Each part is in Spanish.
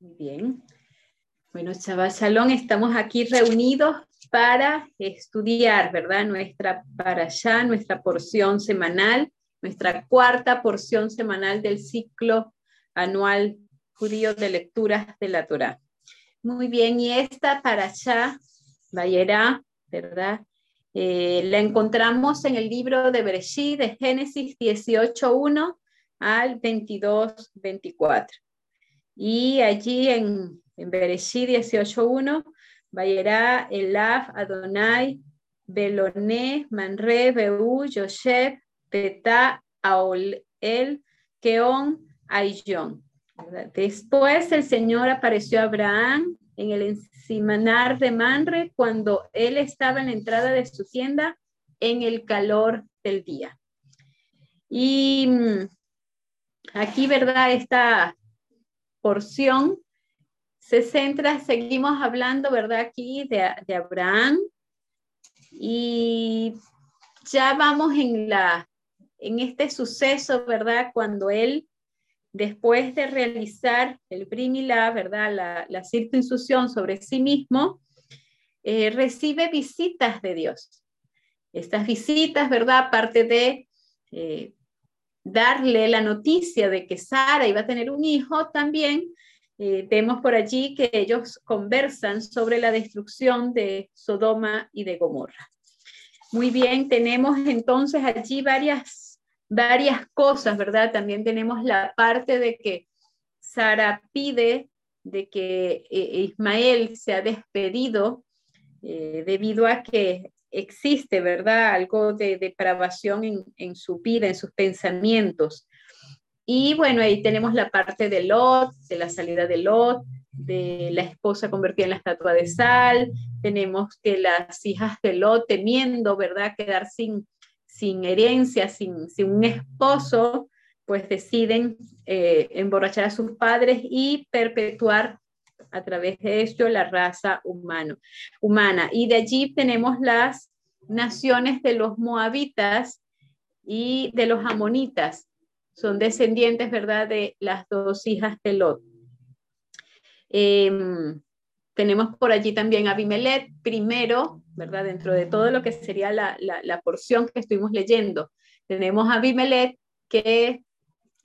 Muy bien. Bueno, Chaval Shalom, estamos aquí reunidos para estudiar, ¿verdad? Nuestra para allá, nuestra porción semanal, nuestra cuarta porción semanal del ciclo anual judío de lecturas de la Torah. Muy bien, y esta para allá, Vayera, ¿verdad? Eh, la encontramos en el libro de Bereshit, de Génesis 18.1 al 22.24. Y allí en, en Bereshit 18.1, Vayera, Elaf, Adonai, Beloné, Manre, Beú, Yosef, Petá, Aol, El, Keon, Aillón. Después el Señor apareció a Abraham en el encimanar de Manre cuando él estaba en la entrada de su tienda en el calor del día. Y mm, aquí, ¿verdad? Esta porción se centra, seguimos hablando, ¿verdad? Aquí de, de Abraham y ya vamos en la en este suceso, ¿verdad? Cuando él después de realizar el brimilá, ¿verdad? La, la circuncisión sobre sí mismo, eh, recibe visitas de Dios. Estas visitas, ¿verdad? Aparte de eh, darle la noticia de que Sara iba a tener un hijo, también eh, vemos por allí que ellos conversan sobre la destrucción de Sodoma y de Gomorra. Muy bien, tenemos entonces allí varias varias cosas, ¿verdad? También tenemos la parte de que Sara pide de que eh, Ismael sea despedido eh, debido a que existe, ¿verdad? Algo de depravación en, en, su vida, en sus pensamientos. Y bueno, ahí tenemos la parte de Lot, de la salida de Lot, de la esposa convertida en la estatua de sal. Tenemos que las hijas de Lot temiendo, ¿verdad? Quedar sin, sin herencia, sin, un esposo, pues deciden eh, emborrachar a sus padres y perpetuar a través de esto la raza humano, humana. Y de allí tenemos las naciones de los moabitas y de los amonitas. Son descendientes, ¿verdad?, de las dos hijas de Lot. Em, tenemos por allí también Abimelech, primero, ¿verdad? Dentro de todo lo que sería la, la, porción que estuvimos leyendo. Tenemos a Abimelech que,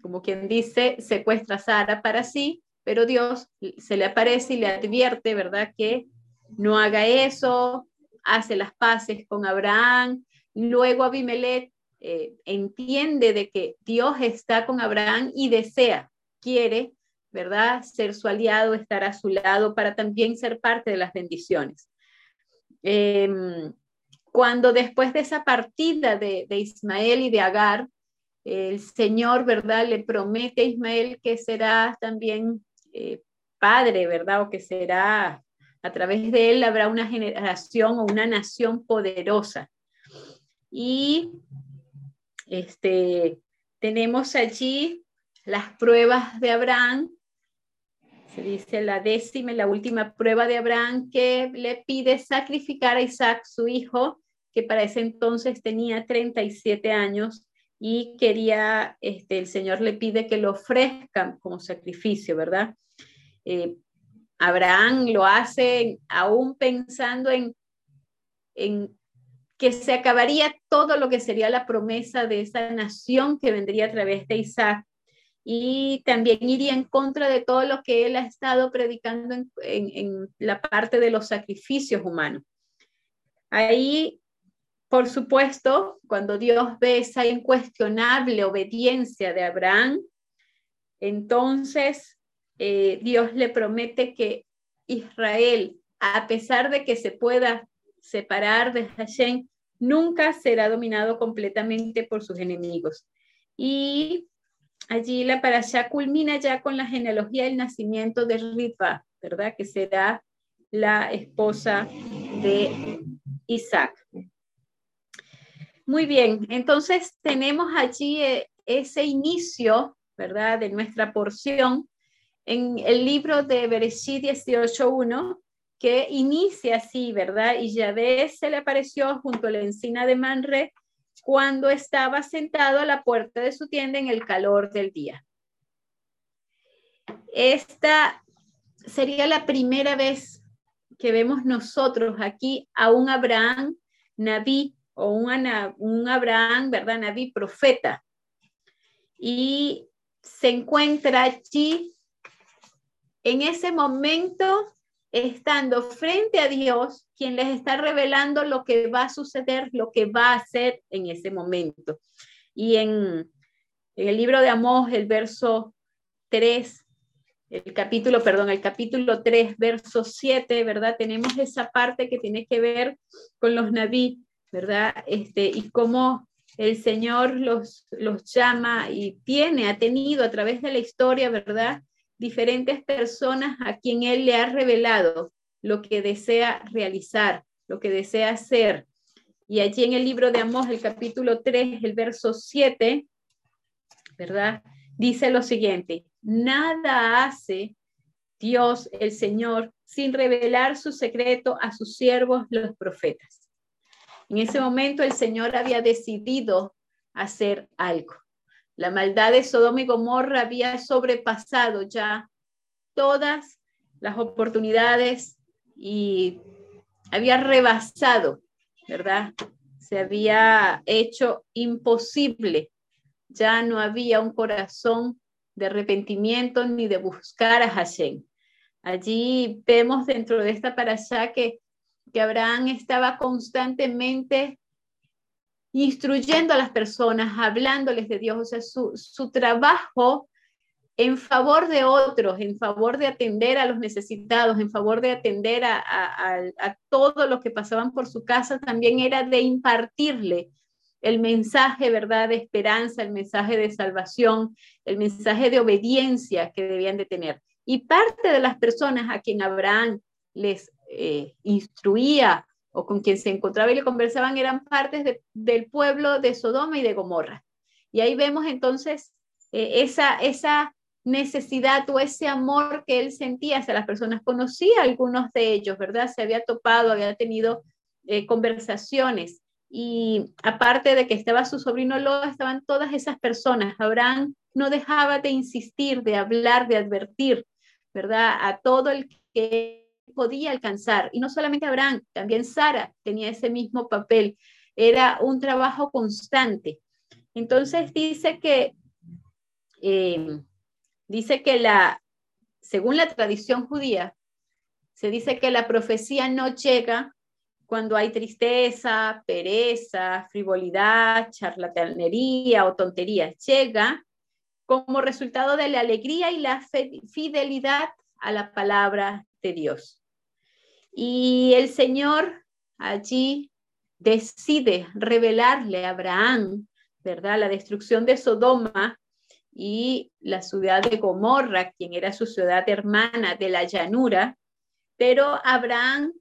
como quien dice, secuestra a Sara para sí, pero Dios se le aparece y le advierte, ¿verdad? Que no haga eso, hace las paces con Abraham. Luego Abimelech eh, entiende de que Dios está con Abraham y desea, quiere ¿verdad? Ser su aliado, estar a su lado para también ser parte de las bendiciones. Em, cuando después de esa partida de, Ismael y de Agar, el Señor, ¿verdad? Le promete a Ismael que será también eh, padre, ¿verdad? O que será, a través de él habrá una generación o una nación poderosa. Y este, tenemos allí las pruebas de Abraham, se dice la décima la última prueba de Abraham que le pide sacrificar a Isaac, su hijo, que para ese entonces tenía 37 años y quería, este, el Señor le pide que lo ofrezcan como sacrificio, ¿verdad? Eh, Abraham lo hace aún pensando en, en que se acabaría todo lo que sería la promesa de esa nación que vendría a través de Isaac y también iría en contra de todo lo que él ha estado predicando en, la parte de los sacrificios humanos. Ahí, por supuesto, cuando Dios ve esa incuestionable obediencia de Abraham, entonces eh, Dios le promete que Israel, a pesar de que se pueda separar de Hashem, nunca será dominado completamente por sus enemigos. Y allí la parasha culmina ya con la genealogía del nacimiento de Rifa, ¿verdad? Que será la esposa de Isaac. Muy bien, entonces tenemos allí eh, ese inicio, ¿verdad? De nuestra porción en el libro de Bereshit 18.1, que inicia así, ¿verdad? Y Yahvé se le apareció junto a la encina de Manre cuando estaba sentado a la puerta de su tienda en el calor del día. Esta sería la primera vez que vemos nosotros aquí a un Abraham Naví o un, un Abraham, ¿verdad? Naví profeta. Y se encuentra allí en ese momento estando frente a Dios, quien les está revelando lo que va a suceder, lo que va a hacer en ese momento. Y en, en el libro de Amós, el verso 3, el capítulo, perdón, el capítulo 3, verso 7, ¿verdad? Tenemos esa parte que tiene que ver con los naví, ¿verdad? Este, y cómo el Señor los, los llama y tiene, ha tenido a través de la historia, ¿verdad? Diferentes personas a quien Él le ha revelado lo que desea realizar, lo que desea hacer. Y allí en el libro de Amós, el capítulo 3, el verso 7, ¿verdad? Dice lo siguiente, nada hace Dios, el Señor, sin revelar su secreto a sus siervos, los profetas. En ese momento el Señor había decidido hacer algo. La maldad de Sodoma y Gomorra había sobrepasado ya todas las oportunidades y había rebasado, ¿verdad? Se había hecho imposible. Ya no había un corazón de arrepentimiento ni de buscar a Hashem. Allí vemos dentro de esta parasha que, que Abraham estaba constantemente instruyendo a las personas, hablándoles de Dios, o sea, su, su trabajo en favor de otros, en favor de atender a los necesitados, en favor de atender a, a, todos los que pasaban por su casa, también era de impartirle el mensaje, ¿verdad?, de esperanza, el mensaje de salvación, el mensaje de obediencia que debían de tener. Y parte de las personas a quien Abraham les eh, instruía o con quien se encontraba y le conversaban eran partes del pueblo de Sodoma y de Gomorra. Y ahí vemos entonces eh, esa, esa necesidad o ese amor que él sentía hacia las personas. Conocía a algunos de ellos, ¿verdad? Se había topado, había tenido eh, conversaciones y aparte de que estaba su sobrino Lot, estaban todas esas personas. Abraham no dejaba de insistir, de hablar, de advertir, ¿verdad? A todo el que podía alcanzar. Y no solamente Abraham, también Sara tenía ese mismo papel. Era un trabajo constante. Entonces dice que, eh, dice que la, según la tradición judía, se dice que la profecía no llega cuando hay tristeza, pereza, frivolidad, charlatanería o tonterías, llega como resultado de la alegría y la fidelidad a la palabra de Dios. Y el Señor allí decide revelarle a Abraham, ¿verdad? La destrucción de Sodoma y la ciudad de Gomorra, quien era su ciudad hermana de la llanura, pero Abraham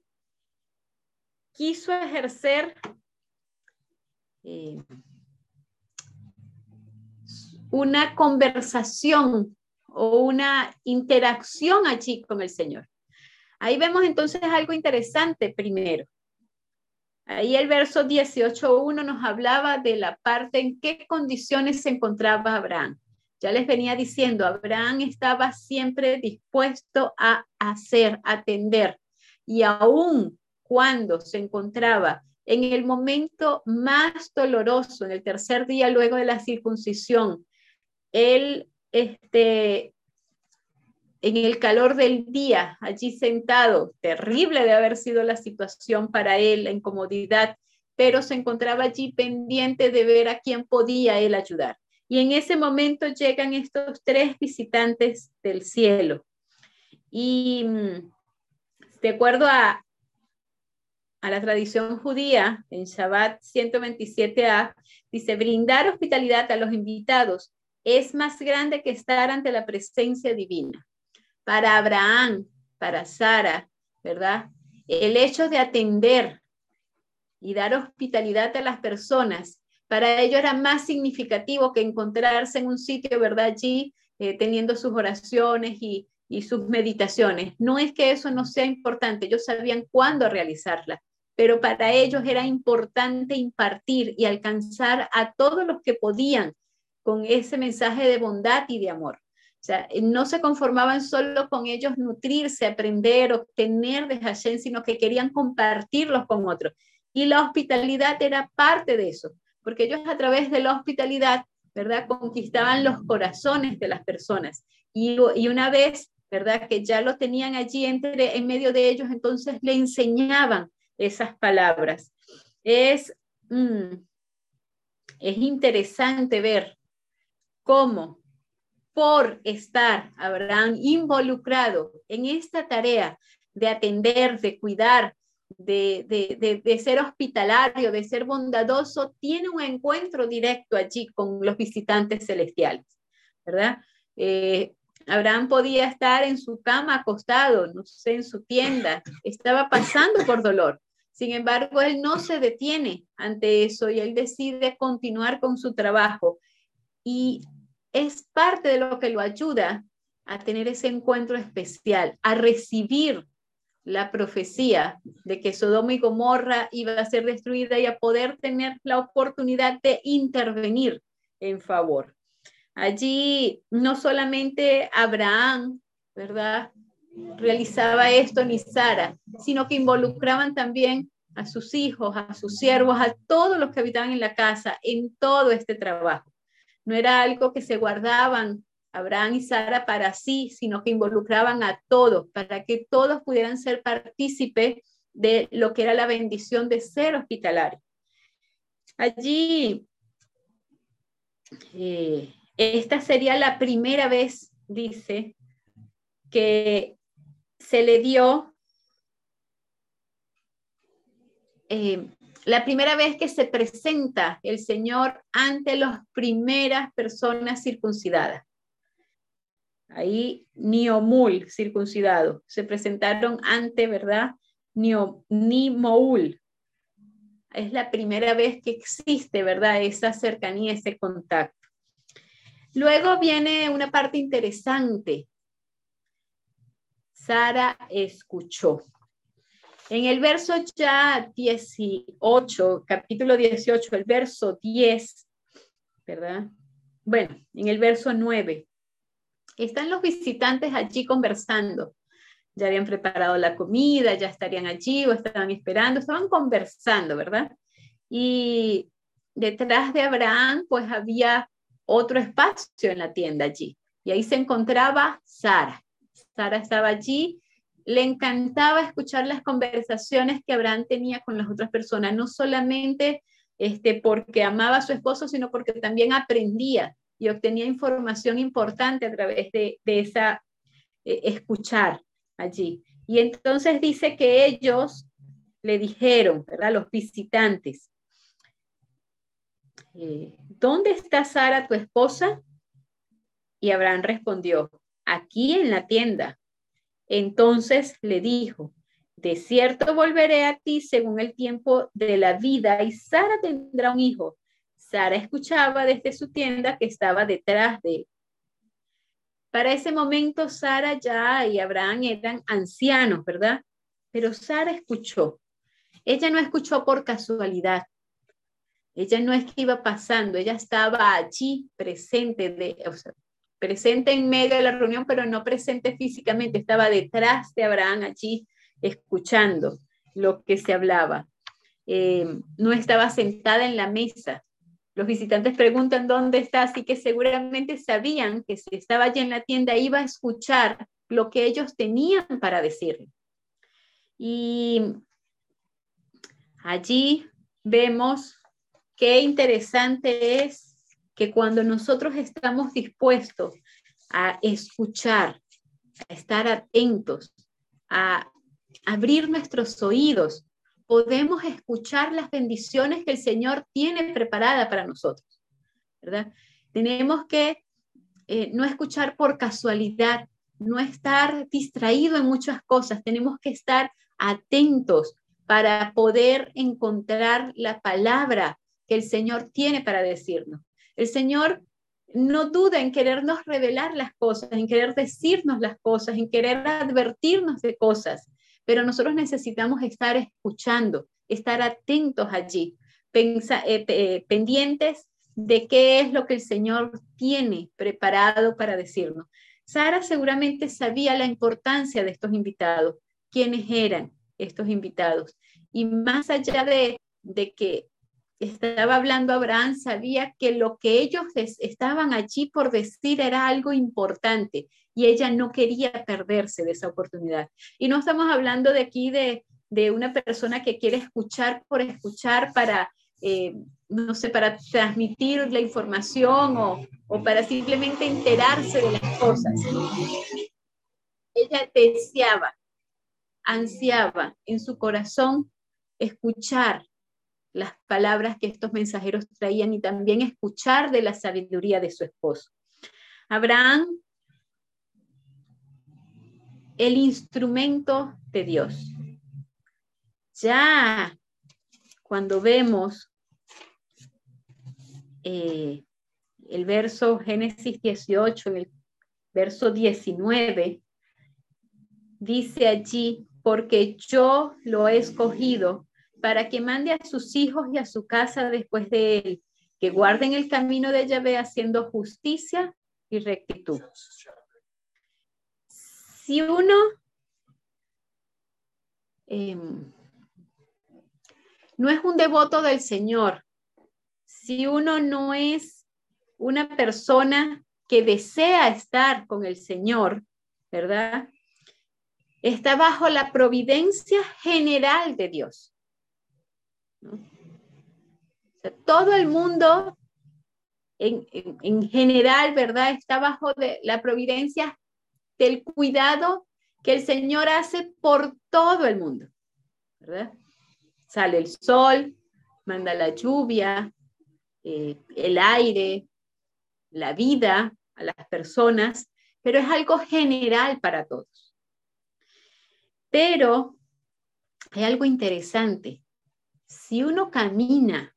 quiso ejercer eh, una conversación o una interacción allí con el Señor. Ahí vemos entonces algo interesante primero. Ahí el verso 18.1 nos hablaba de la parte en qué condiciones se encontraba Abraham. Ya les venía diciendo, Abraham estaba siempre dispuesto a hacer, atender. Y aún cuando se encontraba en el momento más doloroso, en el tercer día luego de la circuncisión, él, este, en el calor del día, allí sentado, terrible de haber sido la situación para él, la incomodidad, pero se encontraba allí pendiente de ver a quién podía él ayudar. Y en ese momento llegan estos tres visitantes del cielo. Y mm, de acuerdo a, la tradición judía, en Shabbat 127a, dice, brindar hospitalidad a los invitados es más grande que estar ante la presencia divina. Para Abraham, para Sara, ¿verdad? El hecho de atender y dar hospitalidad a las personas, para ellos era más significativo que encontrarse en un sitio, ¿verdad? Allí eh, teniendo sus oraciones y, y sus meditaciones. No es que eso no sea importante, ellos sabían cuándo realizarla, pero para ellos era importante impartir y alcanzar a todos los que podían con ese mensaje de bondad y de amor. O sea, no se conformaban solo con ellos nutrirse, aprender, obtener de Hashem, sino que querían compartirlos con otros. Y la hospitalidad era parte de eso, porque ellos a través de la hospitalidad, ¿verdad? Conquistaban los corazones de las personas. Y, y una vez, ¿verdad? Que ya lo tenían allí entre, en medio de ellos, entonces le enseñaban esas palabras. Es, mm, es interesante ver cómo por estar Abraham involucrado en esta tarea de atender, de cuidar, de, ser hospitalario, de ser bondadoso, tiene un encuentro directo allí con los visitantes celestiales, ¿verdad? Eh, Abraham podía estar en su cama acostado, no sé, en su tienda, estaba pasando por dolor. Sin embargo, él no se detiene ante eso y él decide continuar con su trabajo. Y es parte de lo que lo ayuda a tener ese encuentro especial, a recibir la profecía de que Sodoma y Gomorra iba a ser destruida y a poder tener la oportunidad de intervenir en favor. Allí no solamente Abraham, ¿verdad? Realizaba esto ni Sara, sino que involucraban también a sus hijos, a sus siervos, a todos los que habitaban en la casa, en todo este trabajo. No era algo que se guardaban Abraham y Sara para sí, sino que involucraban a todos, para que todos pudieran ser partícipes de lo que era la bendición de ser hospitalario. Allí, eh, esta sería la primera vez, dice, que se le dio, eh, la primera vez que se presenta el Señor ante las primeras personas circuncidadas. Ahí Niomul, circuncidado. Se presentaron ante, ¿verdad? Nimoul. Es la primera vez que existe, ¿verdad? Esa cercanía, ese contacto. Luego viene una parte interesante. Sara escuchó. En el verso ya 18, capítulo 18, el verso 10, ¿verdad? Bueno, en el verso 9, están los visitantes allí conversando. Ya habían preparado la comida, ya estarían allí o estaban esperando, estaban conversando, ¿verdad? Y detrás de Abraham, pues había otro espacio en la tienda allí. Y ahí se encontraba Sara. Sara estaba allí. Le encantaba escuchar las conversaciones que Abraham tenía con las otras personas, no solamente este, porque amaba a su esposo, sino porque también aprendía y obtenía información importante a través de, esa eh, escuchar allí. Y entonces dice que ellos le dijeron, ¿verdad? Los visitantes, eh, ¿dónde está Sara, tu esposa? Y Abraham respondió, aquí en la tienda. Entonces le dijo, de cierto volveré a ti según el tiempo de la vida y Sara tendrá un hijo. Sara escuchaba desde su tienda que estaba detrás de él. Para ese momento, Sara ya y Abraham eran ancianos, ¿verdad? Pero Sara escuchó. Ella no escuchó por casualidad. Ella no es que iba pasando, ella estaba allí presente, de, presente en medio de la reunión, pero no presente físicamente, estaba detrás de Abraham allí escuchando lo que se hablaba. Eh, no estaba sentada en la mesa, los visitantes preguntan dónde está, así que seguramente sabían que si estaba allí en la tienda iba a escuchar lo que ellos tenían para decirle. Y allí vemos qué interesante es que cuando nosotros estamos dispuestos a escuchar, a estar atentos, a abrir nuestros oídos podemos escuchar las bendiciones que el Señor tiene preparada para nosotros, ¿verdad? Tenemos que eh, no escuchar por casualidad, no estar distraído en muchas cosas, tenemos que estar atentos para poder encontrar la palabra que el Señor tiene para decirnos. El Señor no duda en querernos revelar las cosas, en querer decirnos las cosas, en querer advertirnos de cosas pero nosotros necesitamos estar escuchando, estar atentos allí, eh, eh, pendientes de qué es lo que el Señor tiene preparado para decirnos. Sara seguramente sabía la importancia de estos invitados, quiénes eran estos invitados. Y más allá de, de que estaba hablando Abraham, sabía que lo que ellos estaban allí por decir era algo importante y ella no quería perderse de esa oportunidad. Y no estamos hablando de aquí de, una persona que quiere escuchar por escuchar para, eh, no sé, para transmitir la información o, o para simplemente enterarse de las cosas. Ella deseaba, ansiaba en su corazón escuchar las palabras que estos mensajeros traían y también escuchar de la sabiduría de su esposo. Abraham, el instrumento de Dios. Ya cuando vemos eh, el verso Génesis 18, en el verso 19, dice allí, porque yo lo he escogido para que mande a sus hijos y a su casa después de él, que guarden el camino de Yahvé haciendo justicia y rectitud. Si uno em, no es un devoto del Señor, si uno no es una persona que desea estar con el Señor, ¿verdad? Está bajo la providencia general de Dios todo el mundo en, general, ¿verdad? Está bajo de la providencia del cuidado que el Señor hace por todo el mundo, ¿verdad? Sale el sol, manda la lluvia, eh, el aire, la vida a las personas, pero es algo general para todos. Pero hay algo interesante si uno camina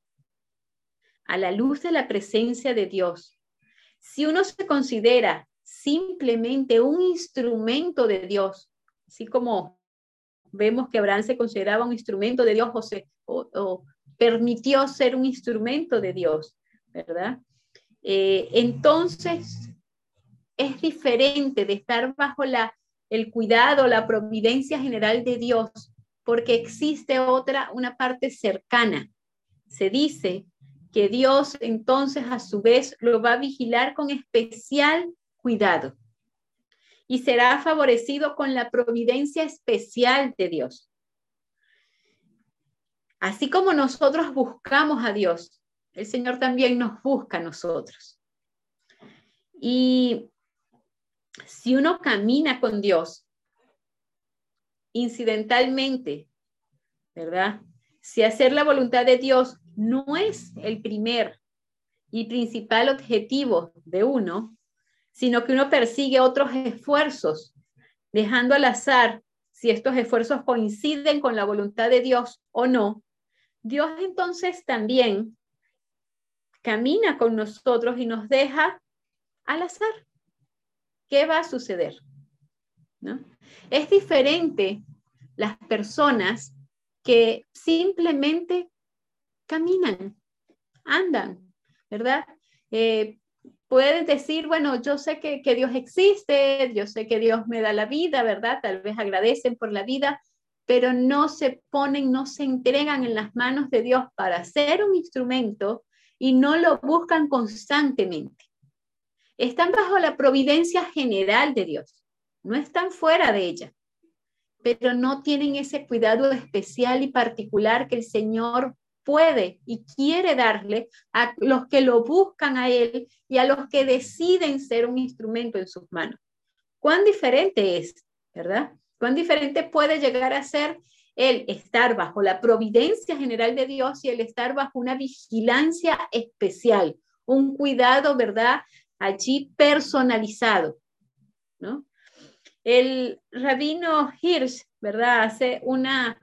a la luz de la presencia de Dios, si uno se considera simplemente un instrumento de Dios, así como vemos que Abraham se consideraba un instrumento de Dios o, permitió ser un instrumento de Dios, ¿verdad? Eh, entonces, es diferente de estar bajo la, el cuidado, la providencia general de Dios porque existe otra, una parte cercana. Se dice que Dios entonces a su vez lo va a vigilar con especial cuidado y será favorecido con la providencia especial de Dios. Así como nosotros buscamos a Dios, el Señor también nos busca a nosotros. Y si uno camina con Dios, incidentalmente, ¿verdad? Si hacer la voluntad de Dios no es el primer y principal objetivo de uno, sino que uno persigue otros esfuerzos, dejando al azar si estos esfuerzos coinciden con la voluntad de Dios o no, Dios entonces también camina con nosotros y nos deja al azar. ¿Qué va a suceder? ¿No? Es diferente las personas que simplemente caminan, andan, ¿verdad? Eh, puedes decir, bueno, yo sé que, que, Dios existe, yo sé que Dios me da la vida, ¿verdad? Tal vez agradecen por la vida, pero no se ponen, no se entregan en las manos de Dios para ser un instrumento y no lo buscan constantemente. Están bajo la providencia general de Dios, no están fuera de ella pero no tienen ese cuidado especial y particular que el Señor puede y quiere darle a los que lo buscan a Él y a los que deciden ser un instrumento en sus manos. ¿Cuán diferente es, verdad? ¿Cuán diferente puede llegar a ser el estar bajo la providencia general de Dios y el estar bajo una vigilancia especial, un cuidado, ¿verdad? Allí personalizado, ¿no? El rabino Hirsch, ¿verdad? Hace una,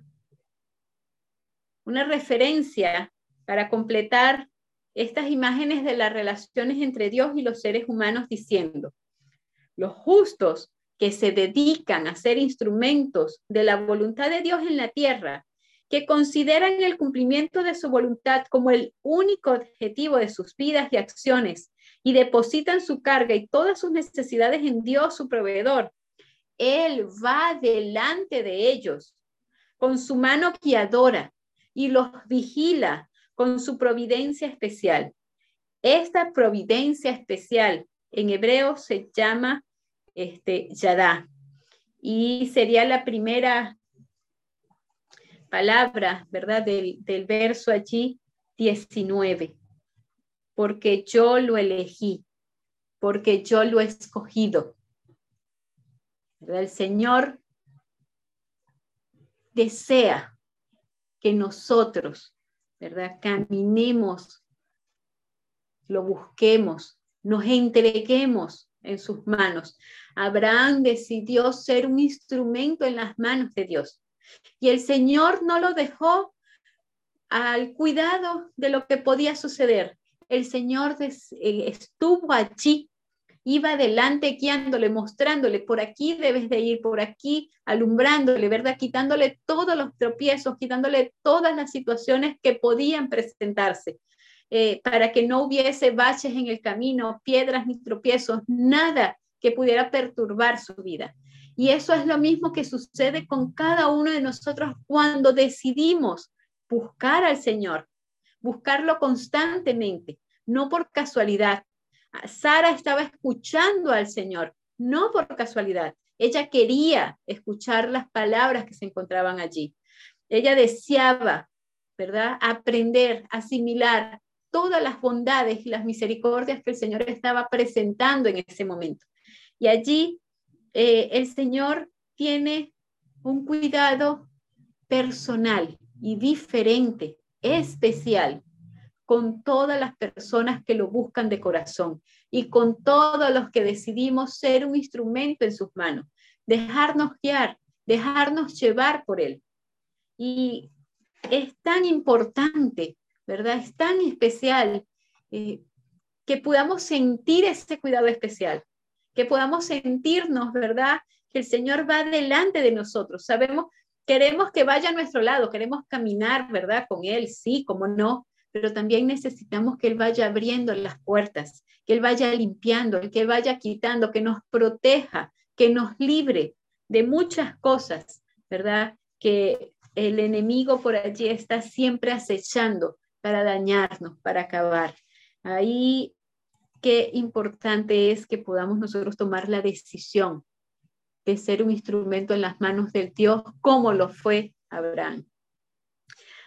una referencia para completar estas imágenes de las relaciones entre Dios y los seres humanos diciendo, los justos que se dedican a ser instrumentos de la voluntad de Dios en la tierra, que consideran el cumplimiento de su voluntad como el único objetivo de sus vidas y acciones y depositan su carga y todas sus necesidades en Dios, su proveedor, Él va delante de ellos con su mano guiadora y los vigila con su providencia especial. Esta providencia especial en hebreo se llama este, Yadá y sería la primera palabra, ¿verdad? Del, del verso allí 19. Porque yo lo elegí, porque yo lo he escogido. El Señor desea que nosotros, ¿verdad? Caminemos, lo busquemos, nos entreguemos en sus manos. Abraham decidió ser un instrumento en las manos de Dios. Y el Señor no lo dejó al cuidado de lo que podía suceder. El Señor eh, estuvo allí, iba adelante guiándole, mostrándole, por aquí debes de ir, por aquí, alumbrándole, ¿verdad? Quitándole todos los tropiezos, quitándole todas las situaciones que podían presentarse. Eh, para que no hubiese baches en el camino, piedras ni tropiezos, nada que pudiera perturbar su vida. Y eso es lo mismo que sucede con cada uno de nosotros cuando decidimos buscar al Señor, buscarlo constantemente, no por casualidad. Sara estaba escuchando al Señor, no por casualidad. Ella quería escuchar las palabras que se encontraban allí. Ella deseaba, ¿verdad? Aprender, asimilar todas las bondades y las misericordias que el Señor estaba presentando en ese momento. Y allí eh, el Señor tiene un cuidado personal y diferente, especial, con todas las personas que lo buscan de corazón y con todos los que decidimos ser un instrumento en sus manos, dejarnos guiar, dejarnos llevar por Él. Y es tan importante, ¿verdad? Es tan especial eh, que podamos sentir ese cuidado especial que podamos sentirnos, ¿verdad? Que el Señor va delante de nosotros. Sabemos, queremos que vaya a nuestro lado, queremos caminar, ¿verdad? Con Él, sí, como no, pero también necesitamos que Él vaya abriendo las puertas, que Él vaya limpiando, que Él vaya quitando, que nos proteja, que nos libre de muchas cosas, ¿verdad? Que el enemigo por allí está siempre acechando para dañarnos, para acabar. Ahí qué importante es que podamos nosotros tomar la decisión de ser un instrumento en las manos del Dios como lo fue Abraham.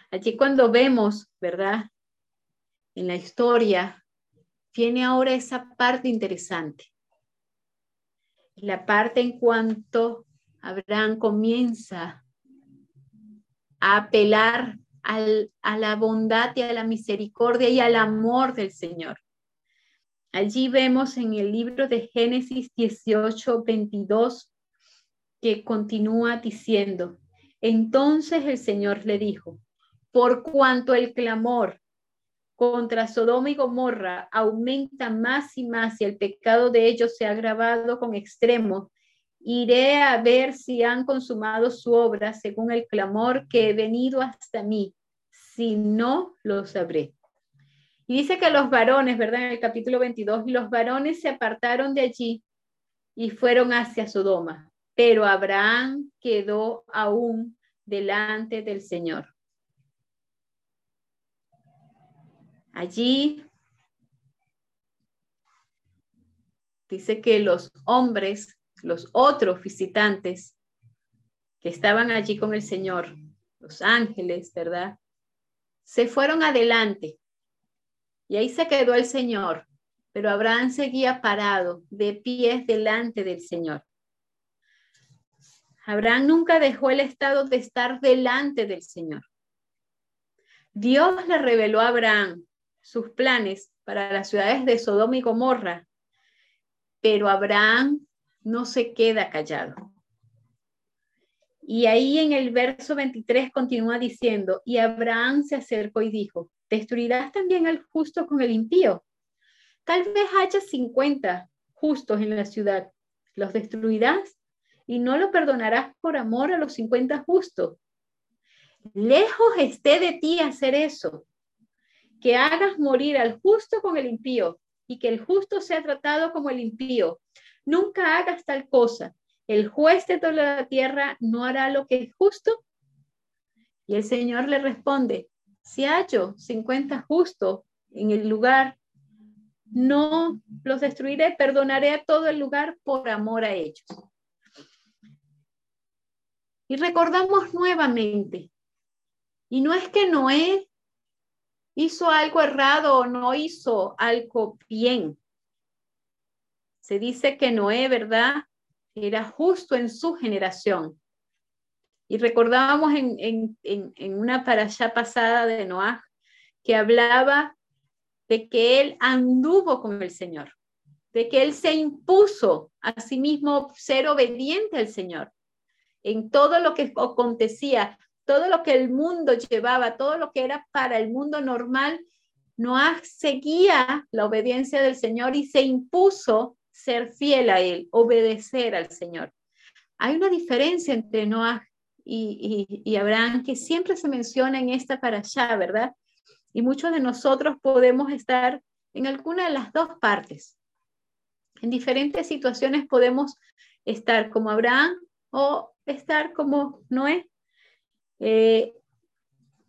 Allí cuando vemos, ¿verdad? En la historia, tiene ahora esa parte interesante. La parte en cuanto Abraham comienza a apelar a la bondad y a la misericordia y al amor del Señor. Allí vemos en el libro de Génesis 18, 22, que continúa diciendo, entonces el Señor le dijo, por cuanto el clamor contra Sodoma y Gomorra aumenta más y más y el pecado de ellos se ha agravado con extremo, iré a ver si han consumado su obra según el clamor que he venido hasta mí. Si no, lo sabré. Y dice que los varones, ¿verdad? En el capítulo 22, y los varones se apartaron de allí y fueron hacia Sodoma, pero Abraham quedó aún delante del Señor. Allí dice que los hombres, los otros visitantes que estaban allí con el Señor, los ángeles, ¿verdad? Se fueron adelante y ahí se quedó el Señor, pero Abraham seguía parado, de pies delante del Señor. Abraham nunca dejó el estado de estar delante del Señor. Dios le reveló a Abraham sus planes para las ciudades de Sodoma y Gomorra, pero Abraham no se queda callado. Y ahí en el verso 23 continúa diciendo, y Abraham se acercó y dijo, ¿Destruirás también al justo con el impío? Tal vez haya 50 justos en la ciudad. ¿Los destruirás? Y no lo perdonarás por amor a los 50 justos. Lejos esté de ti hacer eso. Que hagas morir al justo con el impío. y que el justo sea tratado como el impío. Nunca hagas tal cosa. El juez de toda la tierra no hará lo que es justo. Y el Señor le responde, si hallo 50 justos en el lugar, no los destruiré, perdonaré a todo el lugar por amor a ellos. Y recordamos nuevamente, y no es que Noé hizo algo errado o no hizo algo bien. Se dice que Noé, ¿verdad? Era justo en su generación. Y recordábamos en, en, en, en una parasha pasada de Noah que hablaba de que él anduvo con el Señor, de que él se impuso a sí mismo ser obediente al Señor en todo lo que acontecía, todo lo que el mundo llevaba, todo lo que era para el mundo normal, Noah seguía la obediencia del Señor y se impuso ser fiel a Él, obedecer al Señor. Hay una diferencia entre Noah y, y, Abraham que siempre se menciona en esta para allá, ¿verdad? Y muchos de nosotros podemos estar en alguna de las dos partes. En diferentes situaciones podemos estar como Abraham o estar como Noé. Eh,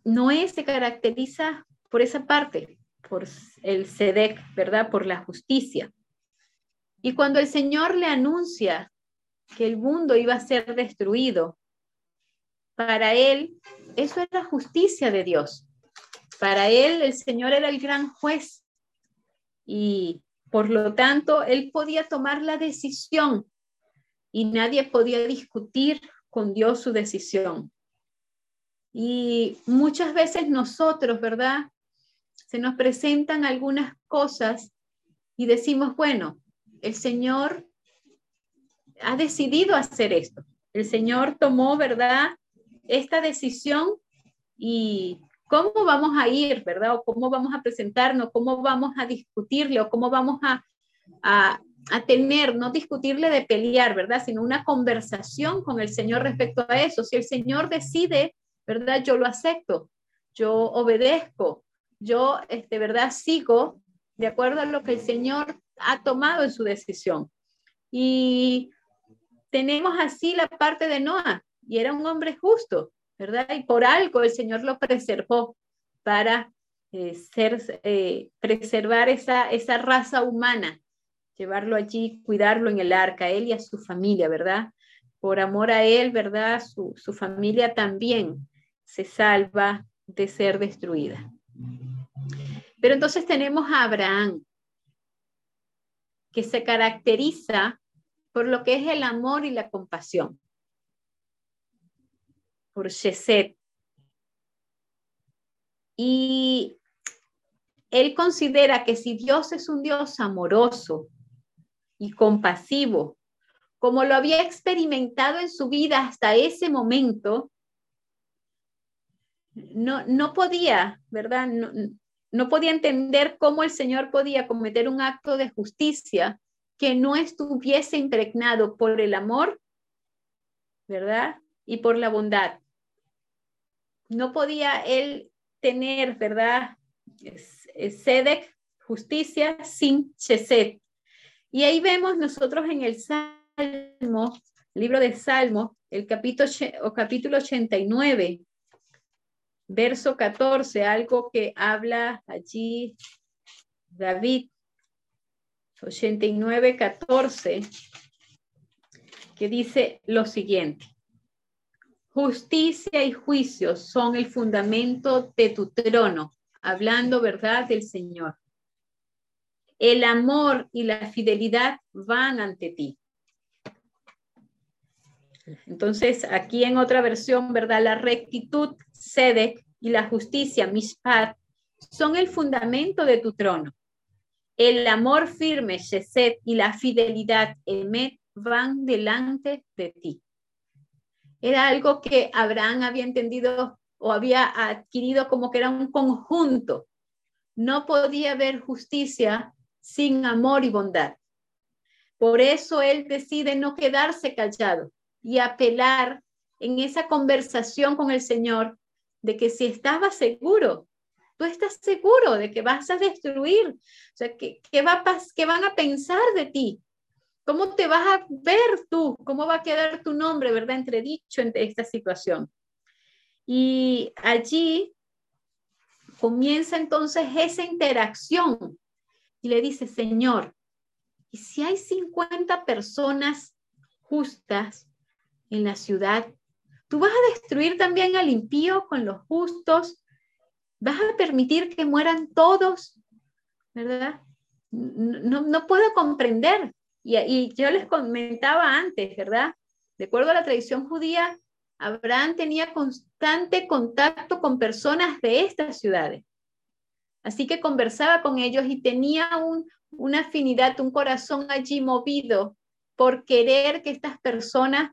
Noé se caracteriza por esa parte, por el Sedec, ¿verdad? Por la justicia. Y cuando el Señor le anuncia que el mundo iba a ser destruido, para él eso era justicia de Dios. Para él el Señor era el gran juez y por lo tanto él podía tomar la decisión y nadie podía discutir con Dios su decisión. Y muchas veces nosotros, ¿verdad? Se nos presentan algunas cosas y decimos, bueno, el Señor ha decidido hacer esto. El Señor tomó, ¿verdad? Esta decisión y cómo vamos a ir, ¿verdad? O cómo vamos a presentarnos, cómo vamos a discutirle o cómo vamos a, a, tener, no discutirle de pelear, ¿verdad? Sino una conversación con el Señor respecto a eso. Si el Señor decide, ¿verdad? Yo lo acepto, yo obedezco, yo, este, ¿verdad? Sigo de acuerdo a lo que el Señor ha tomado en su decisión. Y tenemos así la parte de Noah, y era un hombre justo, ¿verdad? Y por algo el Señor lo preservó para eh, ser, eh, preservar esa, esa raza humana llevarlo allí, cuidarlo en el arca, él y a su familia, ¿verdad? Por amor a él, ¿verdad? Su, su familia también se salva de ser destruida. Pero entonces tenemos a Abraham, que se caracteriza por lo que es el amor y la compasión, por Sheset. Y él considera que si Dios es un Dios amoroso, y compasivo, como lo había experimentado en su vida hasta ese momento, no, no podía, ¿verdad? No, no podía entender cómo el Señor podía cometer un acto de justicia que no estuviese impregnado por el amor, ¿verdad? Y por la bondad. No podía él tener, ¿verdad? Sedec, justicia, sin Chesed, y ahí vemos nosotros en el Salmo, libro de Salmo, el capítulo, o capítulo 89, verso 14, algo que habla allí David, 89, 14, que dice lo siguiente. Justicia y juicio son el fundamento de tu trono, hablando verdad del Señor el amor y la fidelidad van ante ti. Entonces, aquí en otra versión, ¿verdad? La rectitud, Sedek, y la justicia, Mishpat, son el fundamento de tu trono. El amor firme, Sheset, y la fidelidad, Emet, van delante de ti. Era algo que Abraham había entendido o había adquirido como que era un conjunto. No podía haber justicia sin amor y bondad. Por eso él decide no quedarse callado y apelar en esa conversación con el Señor de que si estaba seguro tú estás seguro de que vas a destruir, o sea, ¿qué, va qué van a pensar de ti? ¿Cómo te vas a ver tú? ¿Cómo va a quedar tu nombre, verdad, entredicho en esta situación? Y allí comienza entonces esa interacción y le dice, Señor, ¿y si hay 50 personas justas en la ciudad? ¿Tú vas a destruir también al impío con los justos? ¿Vas a permitir que mueran todos? ¿Verdad? No, no puedo comprender. Y, y yo les comentaba antes, ¿verdad? De acuerdo a la tradición judía, Abraham tenía constante contacto con personas de estas ciudades. Así que conversaba con ellos y tenía una afinidad, un corazón allí movido por querer que estas personas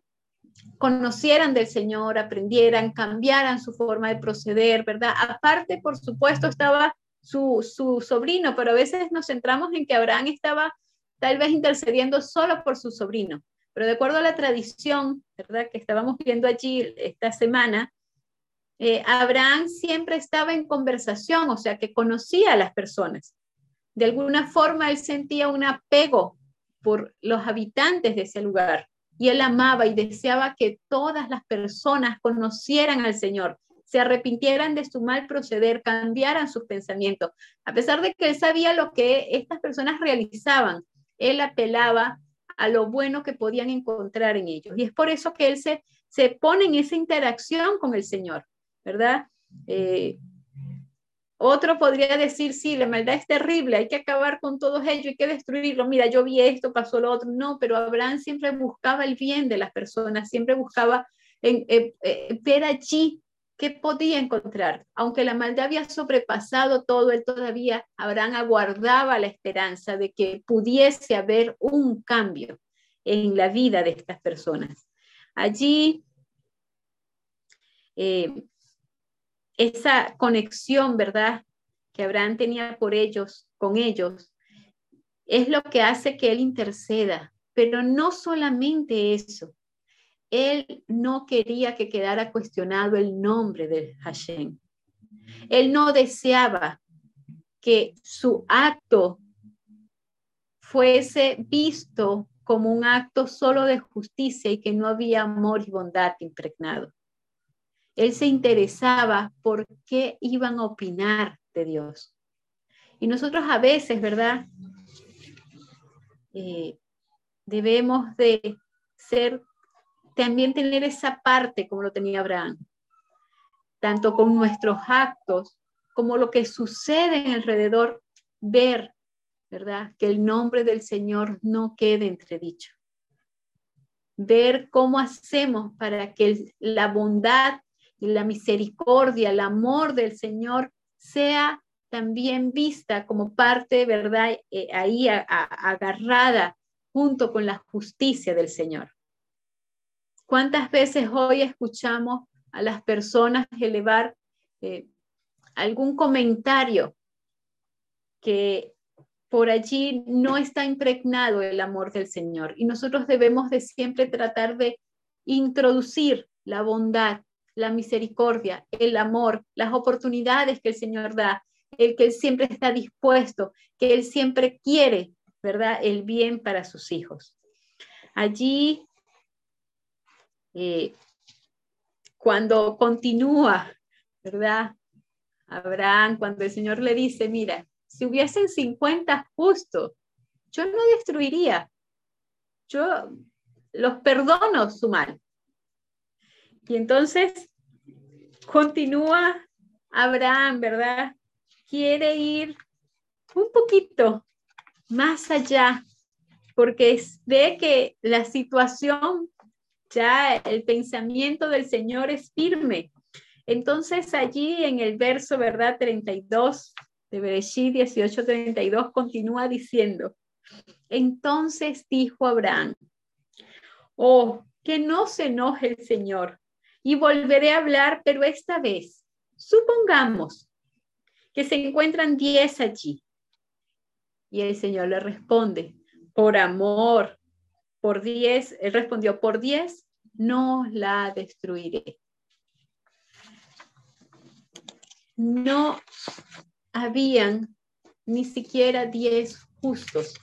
conocieran del Señor, aprendieran, cambiaran su forma de proceder, ¿verdad? Aparte, por supuesto, estaba su, su sobrino, pero a veces nos centramos en que Abraham estaba tal vez intercediendo solo por su sobrino. Pero de acuerdo a la tradición, ¿verdad? Que estábamos viendo allí esta semana, eh, Abraham siempre estaba en conversación, o sea, que conocía a las personas. De alguna forma él sentía un apego por los habitantes de ese lugar y él amaba y deseaba que todas las personas conocieran al Señor, se arrepintieran de su mal proceder, cambiaran sus pensamientos. A pesar de que él sabía lo que estas personas realizaban, él apelaba a lo bueno que podían encontrar en ellos. Y es por eso que él se, se pone en esa interacción con el Señor. ¿verdad? Eh, otro podría decir, sí, la maldad es terrible, hay que acabar con todos ellos, hay que destruirlo. Mira, yo vi esto, pasó lo otro. No, pero Abraham siempre buscaba el bien de las personas, siempre buscaba en, eh, ver allí qué podía encontrar. Aunque la maldad había sobrepasado todo, él todavía, Abraham aguardaba la esperanza de que pudiese haber un cambio en la vida de estas personas. Allí eh, esa conexión, ¿verdad? Que Abraham tenía por ellos, con ellos, es lo que hace que él interceda. Pero no solamente eso. Él no quería que quedara cuestionado el nombre de Hashem. Él no deseaba que su acto fuese visto como un acto solo de justicia y que no había amor y bondad impregnado. Él se interesaba por qué iban a opinar de Dios. Y nosotros a veces, ¿verdad? Eh, debemos de ser, también tener esa parte como lo tenía Abraham, tanto con nuestros actos como lo que sucede en alrededor, ver, ¿verdad? Que el nombre del Señor no quede entredicho. Ver cómo hacemos para que la bondad la misericordia, el amor del Señor sea también vista como parte, ¿verdad? Eh, ahí agarrada junto con la justicia del Señor. ¿Cuántas veces hoy escuchamos a las personas elevar eh, algún comentario que por allí no está impregnado el amor del Señor? Y nosotros debemos de siempre tratar de introducir la bondad, la misericordia, el amor, las oportunidades que el Señor da, el que Él siempre está dispuesto, que Él siempre quiere, ¿verdad? El bien para sus hijos. Allí, eh, cuando continúa, ¿verdad? Abraham, cuando el Señor le dice, mira, si hubiesen 50 justos, yo no destruiría, yo los perdono su mal. Y entonces continúa Abraham, ¿verdad? Quiere ir un poquito más allá, porque ve que la situación, ya el pensamiento del Señor es firme. Entonces allí en el verso, ¿verdad? 32 de Bereshit 18:32 continúa diciendo, entonces dijo Abraham, oh, que no se enoje el Señor y volveré a hablar, pero esta vez, supongamos que se encuentran diez allí. Y el Señor le responde, por amor, por diez, él respondió, por diez, no la destruiré. no habían ni siquiera diez justos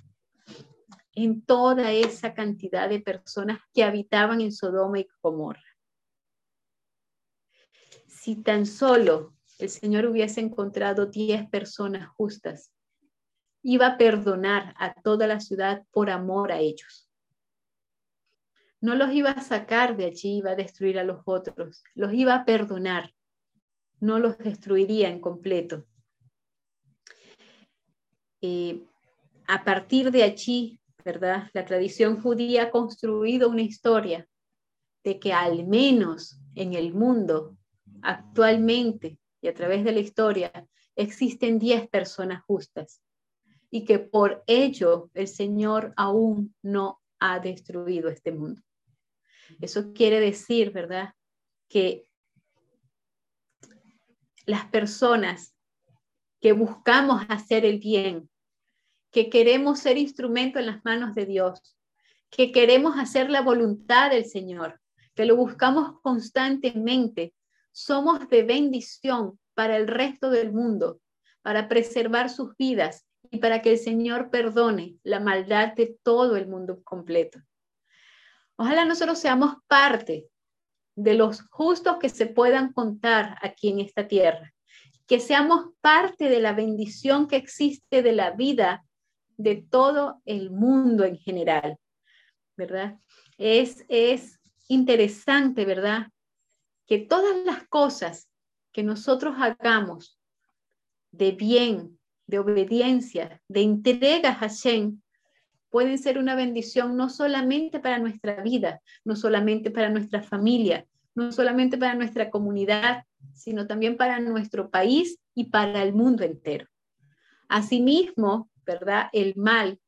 en toda esa cantidad de personas que habitaban en Sodoma y Gomorra. Si tan solo el Señor hubiese encontrado diez personas justas, iba a perdonar a toda la ciudad por amor a ellos. No los iba a sacar de allí, iba a destruir a los otros, los iba a perdonar, no los destruiría en completo. Eh, a partir de allí, ¿verdad? La tradición judía ha construido una historia de que al menos en el mundo actualmente y a través de la historia existen 10 personas justas y que por ello el Señor aún no ha destruido este mundo. Eso quiere decir, ¿verdad? Que las personas que buscamos hacer el bien, que queremos ser instrumento en las manos de Dios, que queremos hacer la voluntad del Señor, que lo buscamos constantemente, somos de bendición para el resto del mundo, para preservar sus vidas y para que el Señor perdone la maldad de todo el mundo completo. Ojalá nosotros seamos parte de los justos que se puedan contar aquí en esta tierra, que seamos parte de la bendición que existe de la vida de todo el mundo en general, ¿verdad? Es, es interesante, ¿verdad? Que todas las cosas que nosotros hagamos de bien, de obediencia, de entrega a Hashem, pueden ser una bendición no solamente para nuestra vida, no solamente para nuestra familia, no solamente para nuestra comunidad, sino también para nuestro país y para el mundo entero. Asimismo, ¿verdad? El mal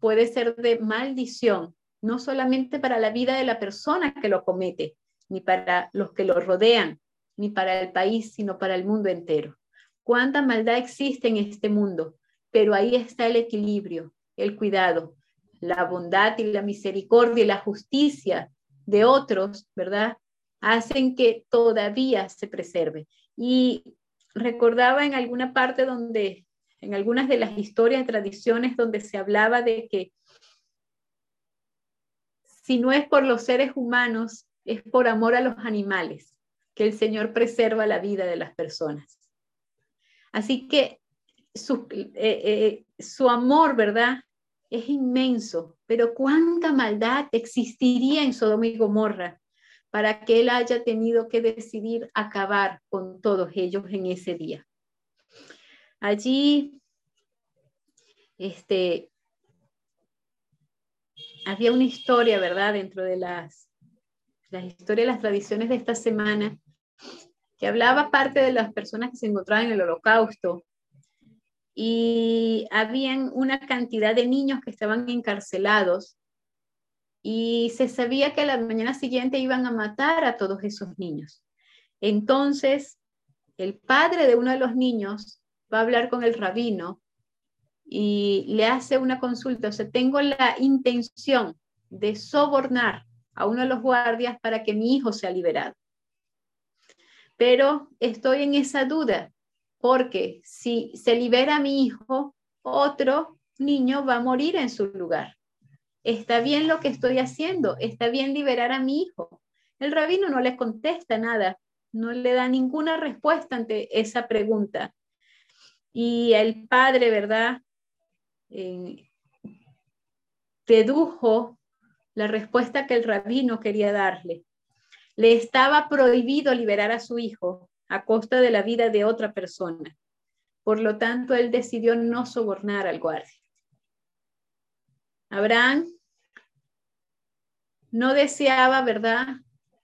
puede ser de maldición, no solamente para la vida de la persona que lo comete, ni para los que lo rodean, ni para el país, sino para el mundo entero. Cuánta maldad existe en este mundo, pero ahí está el equilibrio, el cuidado, la bondad y la misericordia y la justicia de otros, ¿verdad? Hacen que todavía se preserve. Y recordaba en alguna parte donde en algunas de las historias tradiciones donde se hablaba de que si no es por los seres humanos, es por amor a los animales, que el Señor preserva la vida de las personas. Así que su, eh, eh, su amor, ¿verdad? Es inmenso, pero cuánta maldad existiría en Sodoma y Gomorra para que Él haya tenido que decidir acabar con todos ellos en ese día. Allí, este, había una historia, ¿verdad? Dentro de las, las historias, las tradiciones de esta semana, que hablaba parte de las personas que se encontraban en el holocausto. Y habían una cantidad de niños que estaban encarcelados y se sabía que a la mañana siguiente iban a matar a todos esos niños. Entonces, el padre de uno de los niños va a hablar con el rabino y le hace una consulta, o sea, tengo la intención de sobornar a uno de los guardias para que mi hijo sea liberado. Pero estoy en esa duda, porque si se libera a mi hijo, otro niño va a morir en su lugar. ¿Está bien lo que estoy haciendo? ¿Está bien liberar a mi hijo? El rabino no le contesta nada, no le da ninguna respuesta ante esa pregunta. Y el padre, ¿verdad? Eh, dedujo la respuesta que el rabino quería darle. Le estaba prohibido liberar a su hijo a costa de la vida de otra persona. Por lo tanto, él decidió no sobornar al guardia. Abraham no deseaba, ¿verdad?,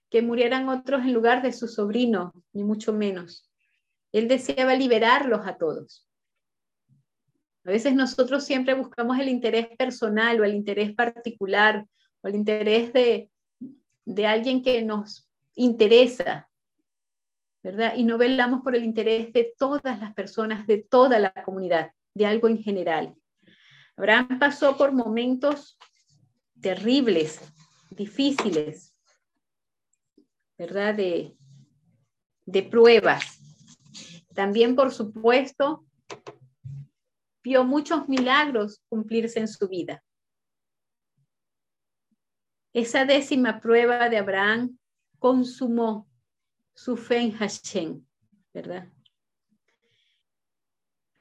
que murieran otros en lugar de su sobrino, ni mucho menos. Él deseaba liberarlos a todos. A veces nosotros siempre buscamos el interés personal o el interés particular o el interés de, de alguien que nos interesa, ¿verdad? Y no velamos por el interés de todas las personas, de toda la comunidad, de algo en general. Abraham pasó por momentos terribles, difíciles, ¿verdad? De, de pruebas. También, por supuesto, vio muchos milagros cumplirse en su vida. Esa décima prueba de Abraham consumó su fe en Hashem, ¿verdad?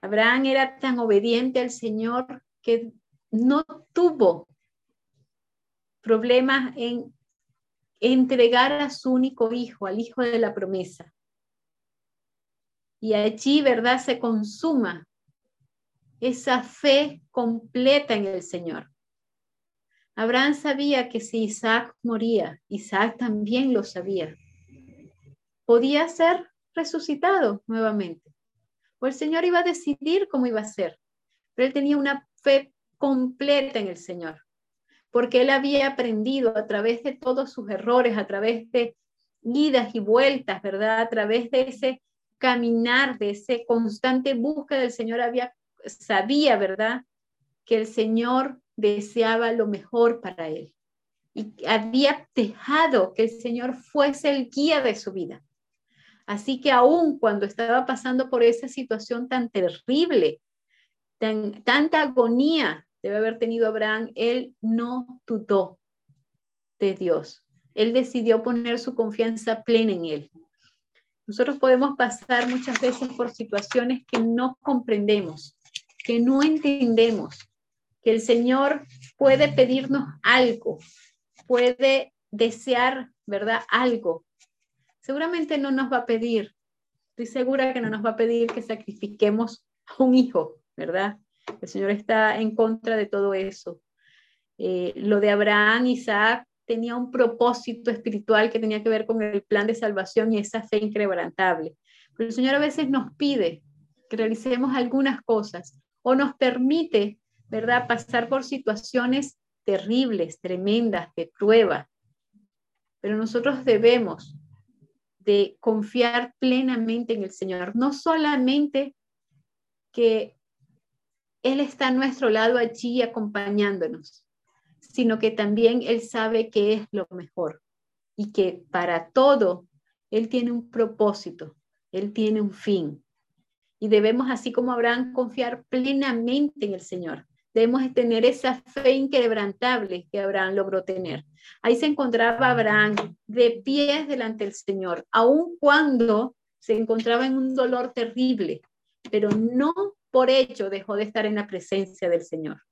Abraham era tan obediente al Señor que no tuvo problemas en entregar a su único hijo, al hijo de la promesa. Y allí, ¿verdad? Se consuma esa fe completa en el Señor. Abraham sabía que si Isaac moría, Isaac también lo sabía. Podía ser resucitado nuevamente. O el Señor iba a decidir cómo iba a ser. Pero él tenía una fe completa en el Señor porque él había aprendido a través de todos sus errores, a través de idas y vueltas, ¿verdad? A través de ese caminar, de ese constante búsqueda del Señor, había, sabía, ¿verdad? Que el Señor deseaba lo mejor para él. Y había dejado que el Señor fuese el guía de su vida. Así que aún cuando estaba pasando por esa situación tan terrible, tan, tanta agonía, debe haber tenido Abraham, él no dudó de Dios. Él decidió poner su confianza plena en él. Nosotros podemos pasar muchas veces por situaciones que no comprendemos, que no entendemos, que el Señor puede pedirnos algo, puede desear, ¿verdad? Algo. Seguramente no nos va a pedir, estoy segura que no nos va a pedir que sacrifiquemos a un hijo, ¿verdad? El Señor está en contra de todo eso. Eh, lo de Abraham, Isaac, tenía un propósito espiritual que tenía que ver con el plan de salvación y esa fe inquebrantable. Pero el Señor a veces nos pide que realicemos algunas cosas o nos permite, ¿verdad?, pasar por situaciones terribles, tremendas, de prueba. Pero nosotros debemos de confiar plenamente en el Señor, no solamente que él está a nuestro lado allí acompañándonos, sino que también Él sabe que es lo mejor y que para todo Él tiene un propósito, Él tiene un fin. Y debemos, así como Abraham, confiar plenamente en el Señor. Debemos tener esa fe inquebrantable que Abraham logró tener. Ahí se encontraba Abraham de pies delante del Señor, aun cuando se encontraba en un dolor terrible, pero no por hecho dejó de estar en la presencia del Señor.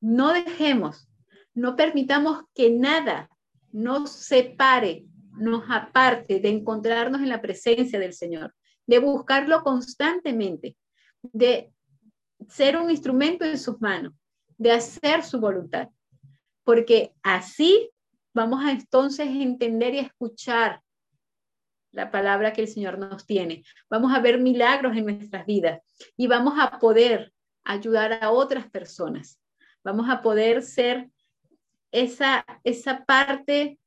No dejemos, no permitamos que nada nos separe, nos aparte de encontrarnos en la presencia del Señor, de buscarlo constantemente, de ser un instrumento en sus manos, de hacer su voluntad, porque así vamos a entonces entender y escuchar la palabra que el Señor nos tiene. Vamos a ver milagros en nuestras vidas y vamos a poder ayudar a otras personas. Vamos a poder ser esa, esa parte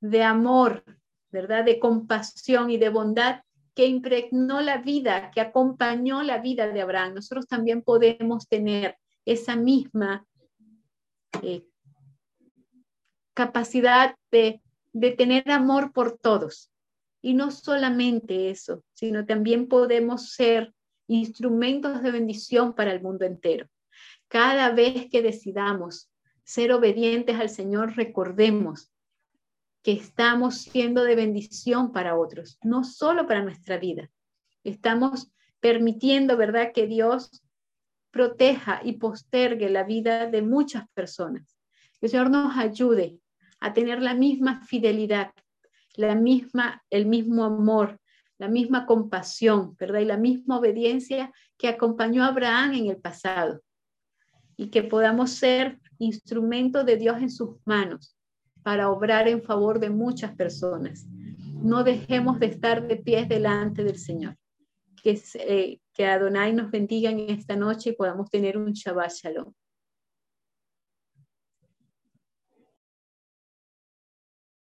de amor, ¿verdad? De compasión y de bondad que impregnó la vida, que acompañó la vida de Abraham. Nosotros también podemos tener esa misma eh, capacidad de, de tener amor por todos, y no solamente eso, sino también podemos ser instrumentos de bendición para el mundo entero. Cada vez que decidamos ser obedientes al Señor, recordemos que estamos siendo de bendición para otros, no solo para nuestra vida. Estamos permitiendo, ¿verdad?, que Dios proteja y postergue la vida de muchas personas. Que el Señor nos ayude a tener la misma fidelidad la misma, el mismo amor, la misma compasión, ¿verdad? Y la misma obediencia que acompañó a Abraham en el pasado. Y que podamos ser instrumento de Dios en sus manos para obrar en favor de muchas personas. No dejemos de estar de pies delante del Señor. Que, eh, que Adonai nos bendiga en esta noche y podamos tener un Shabbat Shalom.